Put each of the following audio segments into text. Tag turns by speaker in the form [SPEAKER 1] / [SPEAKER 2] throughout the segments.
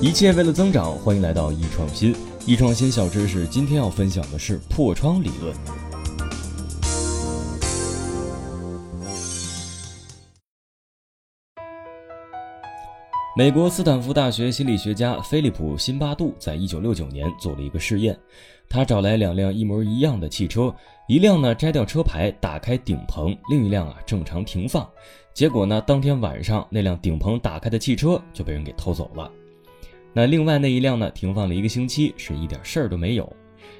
[SPEAKER 1] 一切为了增长，欢迎来到易创新。易创新小知识，今天要分享的是破窗理论。美国斯坦福大学心理学家菲利普·辛巴杜在一九六九年做了一个试验，他找来两辆一模一样的汽车，一辆呢摘掉车牌，打开顶棚，另一辆啊正常停放。结果呢，当天晚上那辆顶棚打开的汽车就被人给偷走了。那另外那一辆呢，停放了一个星期，是一点事儿都没有。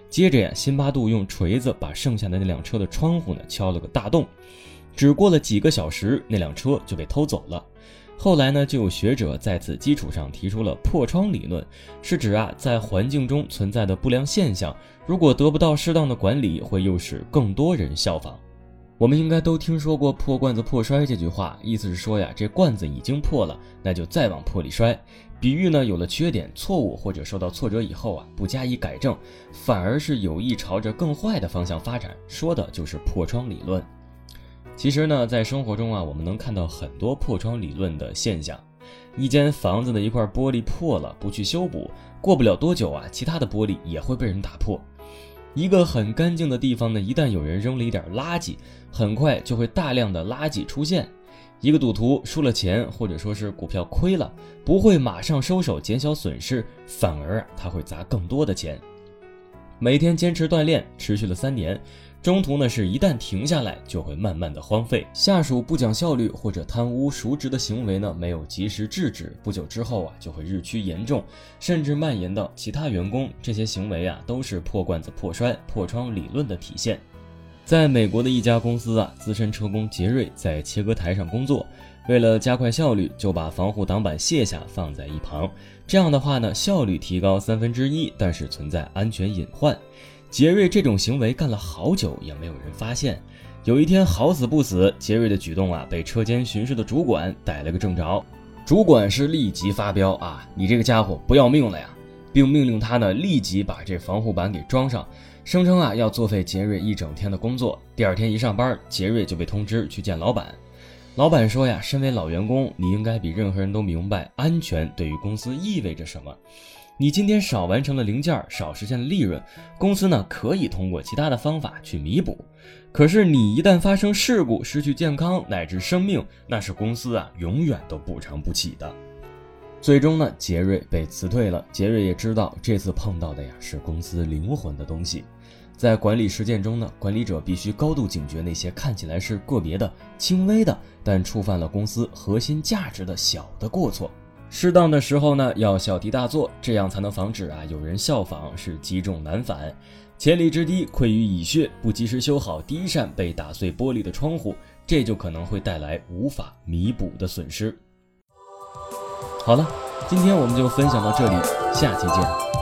[SPEAKER 1] 接着呀，辛巴杜用锤子把剩下的那辆车的窗户呢敲了个大洞。只过了几个小时，那辆车就被偷走了。后来呢，就有学者在此基础上提出了破窗理论，是指啊，在环境中存在的不良现象，如果得不到适当的管理，会诱使更多人效仿。我们应该都听说过“破罐子破摔”这句话，意思是说呀，这罐子已经破了，那就再往破里摔。比喻呢，有了缺点、错误或者受到挫折以后啊，不加以改正，反而是有意朝着更坏的方向发展，说的就是破窗理论。其实呢，在生活中啊，我们能看到很多破窗理论的现象。一间房子的一块玻璃破了，不去修补，过不了多久啊，其他的玻璃也会被人打破。一个很干净的地方呢，一旦有人扔了一点垃圾，很快就会大量的垃圾出现。一个赌徒输了钱，或者说是股票亏了，不会马上收手减小损失，反而，他会砸更多的钱。每天坚持锻炼，持续了三年。中途呢，是一旦停下来，就会慢慢的荒废。下属不讲效率或者贪污赎职的行为呢，没有及时制止，不久之后啊，就会日趋严重，甚至蔓延到其他员工。这些行为啊，都是破罐子破摔、破窗理论的体现。在美国的一家公司啊，资深车工杰瑞在切割台上工作，为了加快效率，就把防护挡板卸下放在一旁。这样的话呢，效率提高三分之一，但是存在安全隐患。杰瑞这种行为干了好久也没有人发现。有一天好死不死，杰瑞的举动啊被车间巡视的主管逮了个正着。主管是立即发飙啊，你这个家伙不要命了呀，并命令他呢立即把这防护板给装上，声称啊要作废杰瑞一整天的工作。第二天一上班，杰瑞就被通知去见老板。老板说呀，身为老员工，你应该比任何人都明白安全对于公司意味着什么。你今天少完成了零件，少实现了利润，公司呢可以通过其他的方法去弥补。可是你一旦发生事故，失去健康乃至生命，那是公司啊永远都补偿不起的。最终呢，杰瑞被辞退了。杰瑞也知道这次碰到的呀是公司灵魂的东西。在管理实践中呢，管理者必须高度警觉那些看起来是个别的、轻微的，但触犯了公司核心价值的小的过错。适当的时候呢，要小题大做，这样才能防止啊有人效仿，是积重难返。千里之堤溃于蚁穴，不及时修好第一扇被打碎玻璃的窗户，这就可能会带来无法弥补的损失。好了，今天我们就分享到这里，下期见。